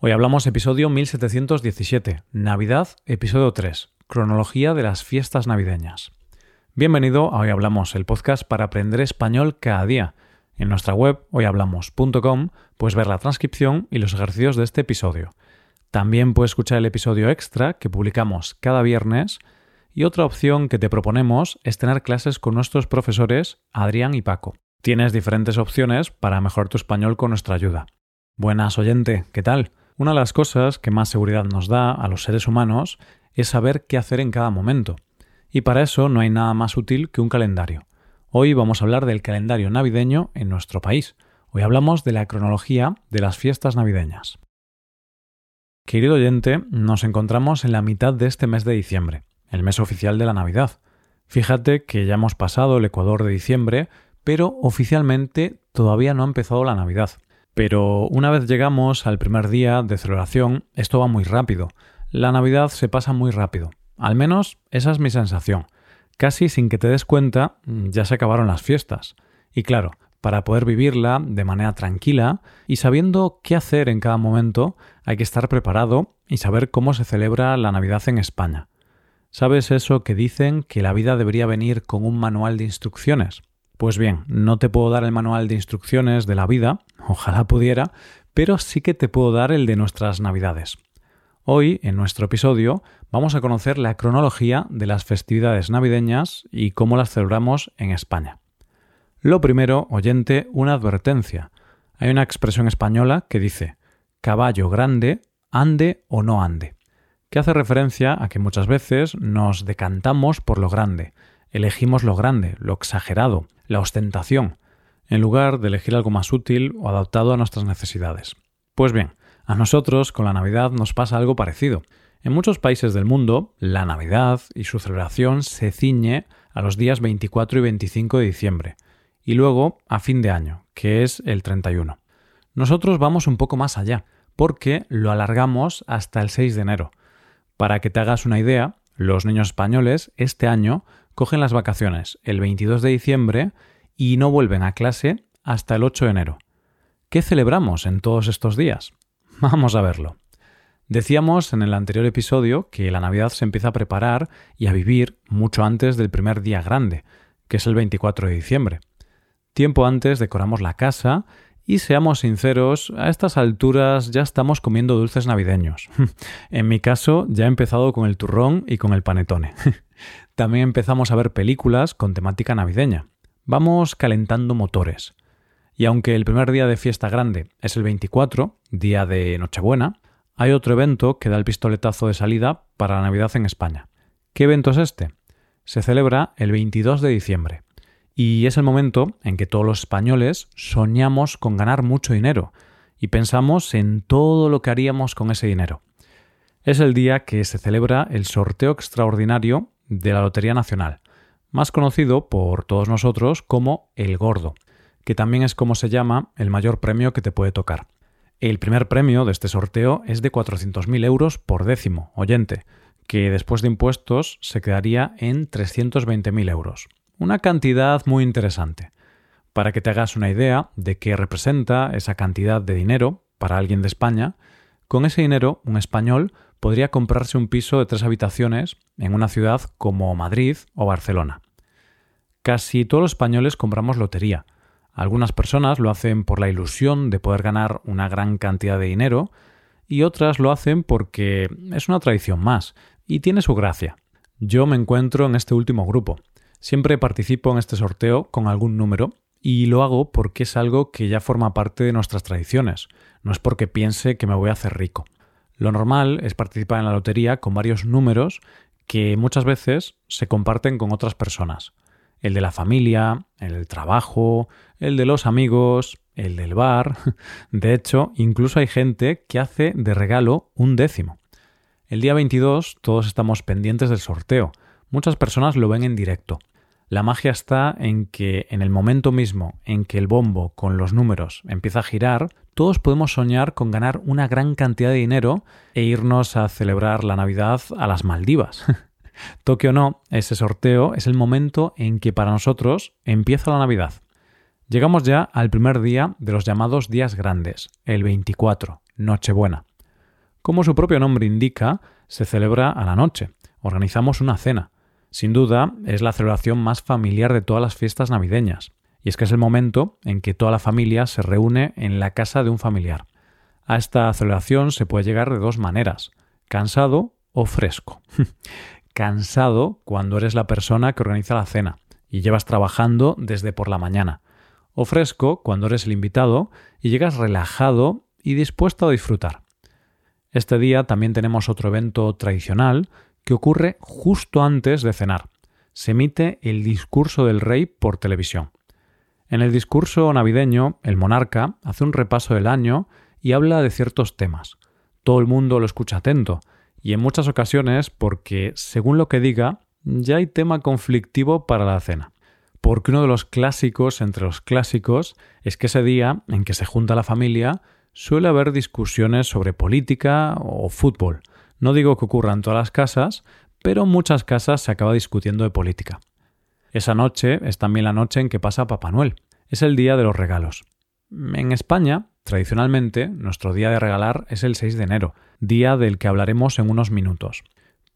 Hoy hablamos episodio 1717, Navidad, episodio 3, cronología de las fiestas navideñas. Bienvenido a Hoy Hablamos, el podcast para aprender español cada día. En nuestra web hoyhablamos.com puedes ver la transcripción y los ejercicios de este episodio. También puedes escuchar el episodio extra que publicamos cada viernes y otra opción que te proponemos es tener clases con nuestros profesores Adrián y Paco. Tienes diferentes opciones para mejorar tu español con nuestra ayuda. Buenas oyente, ¿qué tal? Una de las cosas que más seguridad nos da a los seres humanos es saber qué hacer en cada momento. Y para eso no hay nada más útil que un calendario. Hoy vamos a hablar del calendario navideño en nuestro país. Hoy hablamos de la cronología de las fiestas navideñas. Querido oyente, nos encontramos en la mitad de este mes de diciembre, el mes oficial de la Navidad. Fíjate que ya hemos pasado el Ecuador de diciembre, pero oficialmente todavía no ha empezado la Navidad. Pero una vez llegamos al primer día de celebración, esto va muy rápido. La Navidad se pasa muy rápido. Al menos esa es mi sensación. Casi sin que te des cuenta, ya se acabaron las fiestas. Y claro, para poder vivirla de manera tranquila y sabiendo qué hacer en cada momento, hay que estar preparado y saber cómo se celebra la Navidad en España. ¿Sabes eso que dicen que la vida debería venir con un manual de instrucciones? Pues bien, no te puedo dar el manual de instrucciones de la vida, ojalá pudiera, pero sí que te puedo dar el de nuestras navidades. Hoy, en nuestro episodio, vamos a conocer la cronología de las festividades navideñas y cómo las celebramos en España. Lo primero, oyente, una advertencia. Hay una expresión española que dice caballo grande, ande o no ande, que hace referencia a que muchas veces nos decantamos por lo grande, elegimos lo grande, lo exagerado, la ostentación, en lugar de elegir algo más útil o adaptado a nuestras necesidades. Pues bien, a nosotros con la Navidad nos pasa algo parecido. En muchos países del mundo, la Navidad y su celebración se ciñe a los días 24 y 25 de diciembre, y luego a fin de año, que es el 31. Nosotros vamos un poco más allá, porque lo alargamos hasta el 6 de enero. Para que te hagas una idea, los niños españoles este año cogen las vacaciones el 22 de diciembre y no vuelven a clase hasta el 8 de enero. ¿Qué celebramos en todos estos días? Vamos a verlo. Decíamos en el anterior episodio que la Navidad se empieza a preparar y a vivir mucho antes del primer día grande, que es el 24 de diciembre. Tiempo antes decoramos la casa y seamos sinceros, a estas alturas ya estamos comiendo dulces navideños. en mi caso ya he empezado con el turrón y con el panetone. También empezamos a ver películas con temática navideña. Vamos calentando motores. Y aunque el primer día de fiesta grande es el 24, día de Nochebuena, hay otro evento que da el pistoletazo de salida para la Navidad en España. ¿Qué evento es este? Se celebra el 22 de diciembre. Y es el momento en que todos los españoles soñamos con ganar mucho dinero y pensamos en todo lo que haríamos con ese dinero. Es el día que se celebra el sorteo extraordinario de la Lotería Nacional, más conocido por todos nosotros como el Gordo, que también es como se llama el mayor premio que te puede tocar. El primer premio de este sorteo es de 400.000 euros por décimo, oyente, que después de impuestos se quedaría en 320.000 euros. Una cantidad muy interesante. Para que te hagas una idea de qué representa esa cantidad de dinero para alguien de España, con ese dinero un español podría comprarse un piso de tres habitaciones en una ciudad como Madrid o Barcelona. Casi todos los españoles compramos lotería. Algunas personas lo hacen por la ilusión de poder ganar una gran cantidad de dinero y otras lo hacen porque es una tradición más y tiene su gracia. Yo me encuentro en este último grupo. Siempre participo en este sorteo con algún número y lo hago porque es algo que ya forma parte de nuestras tradiciones, no es porque piense que me voy a hacer rico. Lo normal es participar en la lotería con varios números que muchas veces se comparten con otras personas. El de la familia, el del trabajo, el de los amigos, el del bar. De hecho, incluso hay gente que hace de regalo un décimo. El día 22 todos estamos pendientes del sorteo. Muchas personas lo ven en directo. La magia está en que en el momento mismo en que el bombo con los números empieza a girar, todos podemos soñar con ganar una gran cantidad de dinero e irnos a celebrar la Navidad a las Maldivas. Toque o no, ese sorteo es el momento en que para nosotros empieza la Navidad. Llegamos ya al primer día de los llamados días grandes, el 24, Nochebuena. Como su propio nombre indica, se celebra a la noche. Organizamos una cena. Sin duda, es la celebración más familiar de todas las fiestas navideñas. Y es que es el momento en que toda la familia se reúne en la casa de un familiar. A esta celebración se puede llegar de dos maneras, cansado o fresco. cansado cuando eres la persona que organiza la cena y llevas trabajando desde por la mañana. O fresco cuando eres el invitado y llegas relajado y dispuesto a disfrutar. Este día también tenemos otro evento tradicional que ocurre justo antes de cenar. Se emite el discurso del rey por televisión. En el discurso navideño, el monarca hace un repaso del año y habla de ciertos temas. Todo el mundo lo escucha atento, y en muchas ocasiones porque, según lo que diga, ya hay tema conflictivo para la cena. Porque uno de los clásicos entre los clásicos es que ese día en que se junta la familia suele haber discusiones sobre política o fútbol. No digo que ocurra en todas las casas, pero en muchas casas se acaba discutiendo de política. Esa noche es también la noche en que pasa Papá Noel. Es el día de los regalos. En España, tradicionalmente, nuestro día de regalar es el 6 de enero, día del que hablaremos en unos minutos.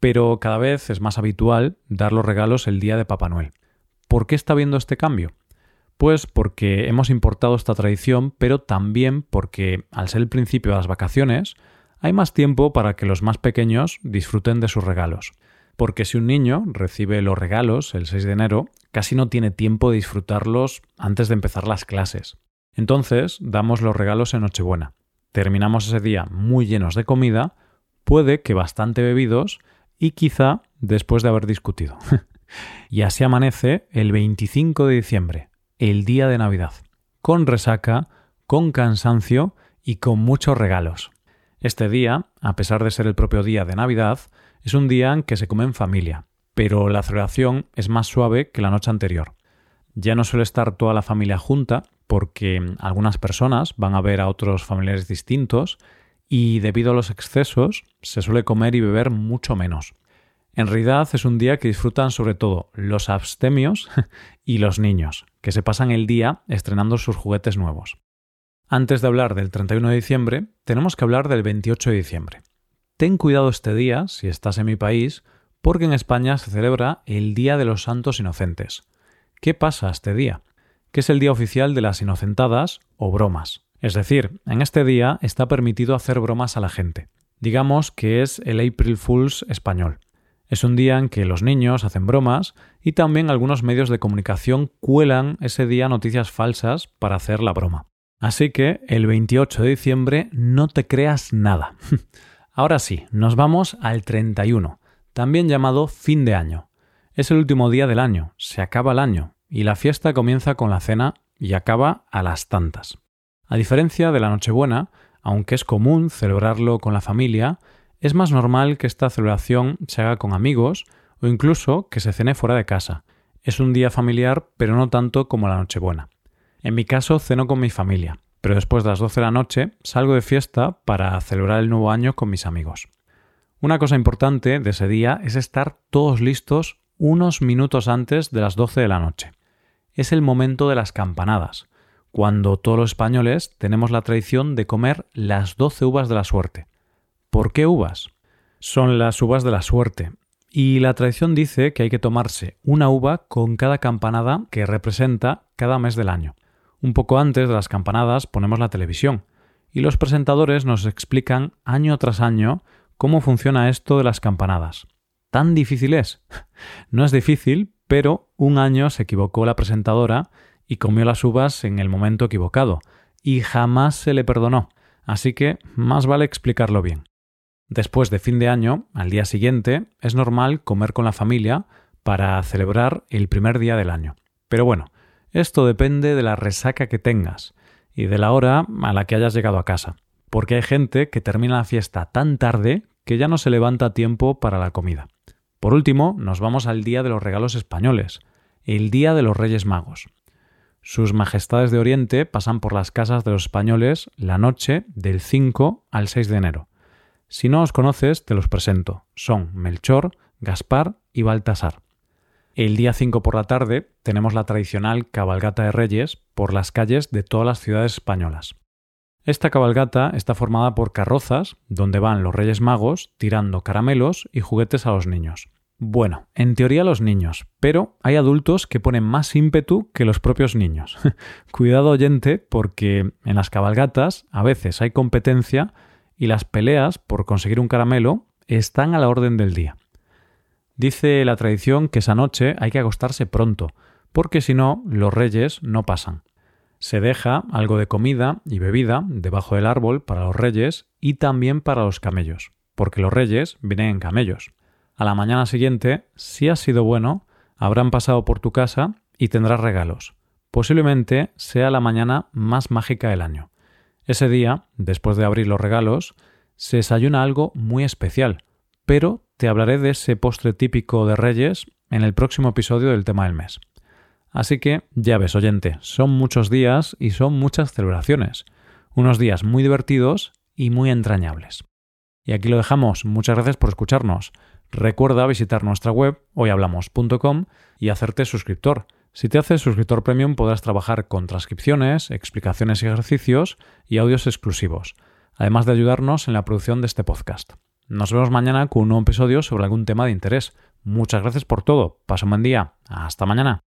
Pero cada vez es más habitual dar los regalos el día de Papá Noel. ¿Por qué está habiendo este cambio? Pues porque hemos importado esta tradición, pero también porque, al ser el principio de las vacaciones, hay más tiempo para que los más pequeños disfruten de sus regalos. Porque si un niño recibe los regalos el 6 de enero, casi no tiene tiempo de disfrutarlos antes de empezar las clases. Entonces, damos los regalos en Nochebuena. Terminamos ese día muy llenos de comida, puede que bastante bebidos y quizá después de haber discutido. y así amanece el 25 de diciembre, el día de Navidad, con resaca, con cansancio y con muchos regalos. Este día, a pesar de ser el propio día de Navidad, es un día en que se come en familia, pero la celebración es más suave que la noche anterior. Ya no suele estar toda la familia junta porque algunas personas van a ver a otros familiares distintos y debido a los excesos se suele comer y beber mucho menos. En realidad es un día que disfrutan sobre todo los abstemios y los niños, que se pasan el día estrenando sus juguetes nuevos. Antes de hablar del 31 de diciembre, tenemos que hablar del 28 de diciembre. Ten cuidado este día, si estás en mi país, porque en España se celebra el Día de los Santos Inocentes. ¿Qué pasa este día? Que es el día oficial de las inocentadas o bromas. Es decir, en este día está permitido hacer bromas a la gente. Digamos que es el April Fools español. Es un día en que los niños hacen bromas y también algunos medios de comunicación cuelan ese día noticias falsas para hacer la broma. Así que el 28 de diciembre no te creas nada. Ahora sí, nos vamos al 31, también llamado fin de año. Es el último día del año, se acaba el año, y la fiesta comienza con la cena y acaba a las tantas. A diferencia de la Nochebuena, aunque es común celebrarlo con la familia, es más normal que esta celebración se haga con amigos o incluso que se cene fuera de casa. Es un día familiar, pero no tanto como la Nochebuena. En mi caso ceno con mi familia, pero después de las 12 de la noche salgo de fiesta para celebrar el nuevo año con mis amigos. Una cosa importante de ese día es estar todos listos unos minutos antes de las 12 de la noche. Es el momento de las campanadas, cuando todos los españoles tenemos la tradición de comer las 12 uvas de la suerte. ¿Por qué uvas? Son las uvas de la suerte, y la tradición dice que hay que tomarse una uva con cada campanada que representa cada mes del año. Un poco antes de las campanadas ponemos la televisión y los presentadores nos explican año tras año cómo funciona esto de las campanadas. ¿Tan difícil es? No es difícil, pero un año se equivocó la presentadora y comió las uvas en el momento equivocado, y jamás se le perdonó, así que más vale explicarlo bien. Después de fin de año, al día siguiente, es normal comer con la familia para celebrar el primer día del año. Pero bueno, esto depende de la resaca que tengas y de la hora a la que hayas llegado a casa, porque hay gente que termina la fiesta tan tarde que ya no se levanta a tiempo para la comida. Por último, nos vamos al Día de los Regalos Españoles, el Día de los Reyes Magos. Sus majestades de Oriente pasan por las casas de los españoles la noche del 5 al 6 de enero. Si no os conoces, te los presento. Son Melchor, Gaspar y Baltasar. El día 5 por la tarde tenemos la tradicional cabalgata de reyes por las calles de todas las ciudades españolas. Esta cabalgata está formada por carrozas donde van los Reyes Magos tirando caramelos y juguetes a los niños. Bueno, en teoría los niños, pero hay adultos que ponen más ímpetu que los propios niños. Cuidado oyente porque en las cabalgatas a veces hay competencia y las peleas por conseguir un caramelo están a la orden del día. Dice la tradición que esa noche hay que acostarse pronto, porque si no, los reyes no pasan. Se deja algo de comida y bebida debajo del árbol para los reyes y también para los camellos, porque los reyes vienen en camellos. A la mañana siguiente, si has sido bueno, habrán pasado por tu casa y tendrás regalos. Posiblemente sea la mañana más mágica del año. Ese día, después de abrir los regalos, se desayuna algo muy especial, pero te hablaré de ese postre típico de Reyes en el próximo episodio del tema del mes. Así que ya ves, oyente, son muchos días y son muchas celebraciones. Unos días muy divertidos y muy entrañables. Y aquí lo dejamos. Muchas gracias por escucharnos. Recuerda visitar nuestra web hoyhablamos.com y hacerte suscriptor. Si te haces suscriptor premium podrás trabajar con transcripciones, explicaciones y ejercicios y audios exclusivos, además de ayudarnos en la producción de este podcast. Nos vemos mañana con un nuevo episodio sobre algún tema de interés. Muchas gracias por todo. Pasa un buen día. Hasta mañana.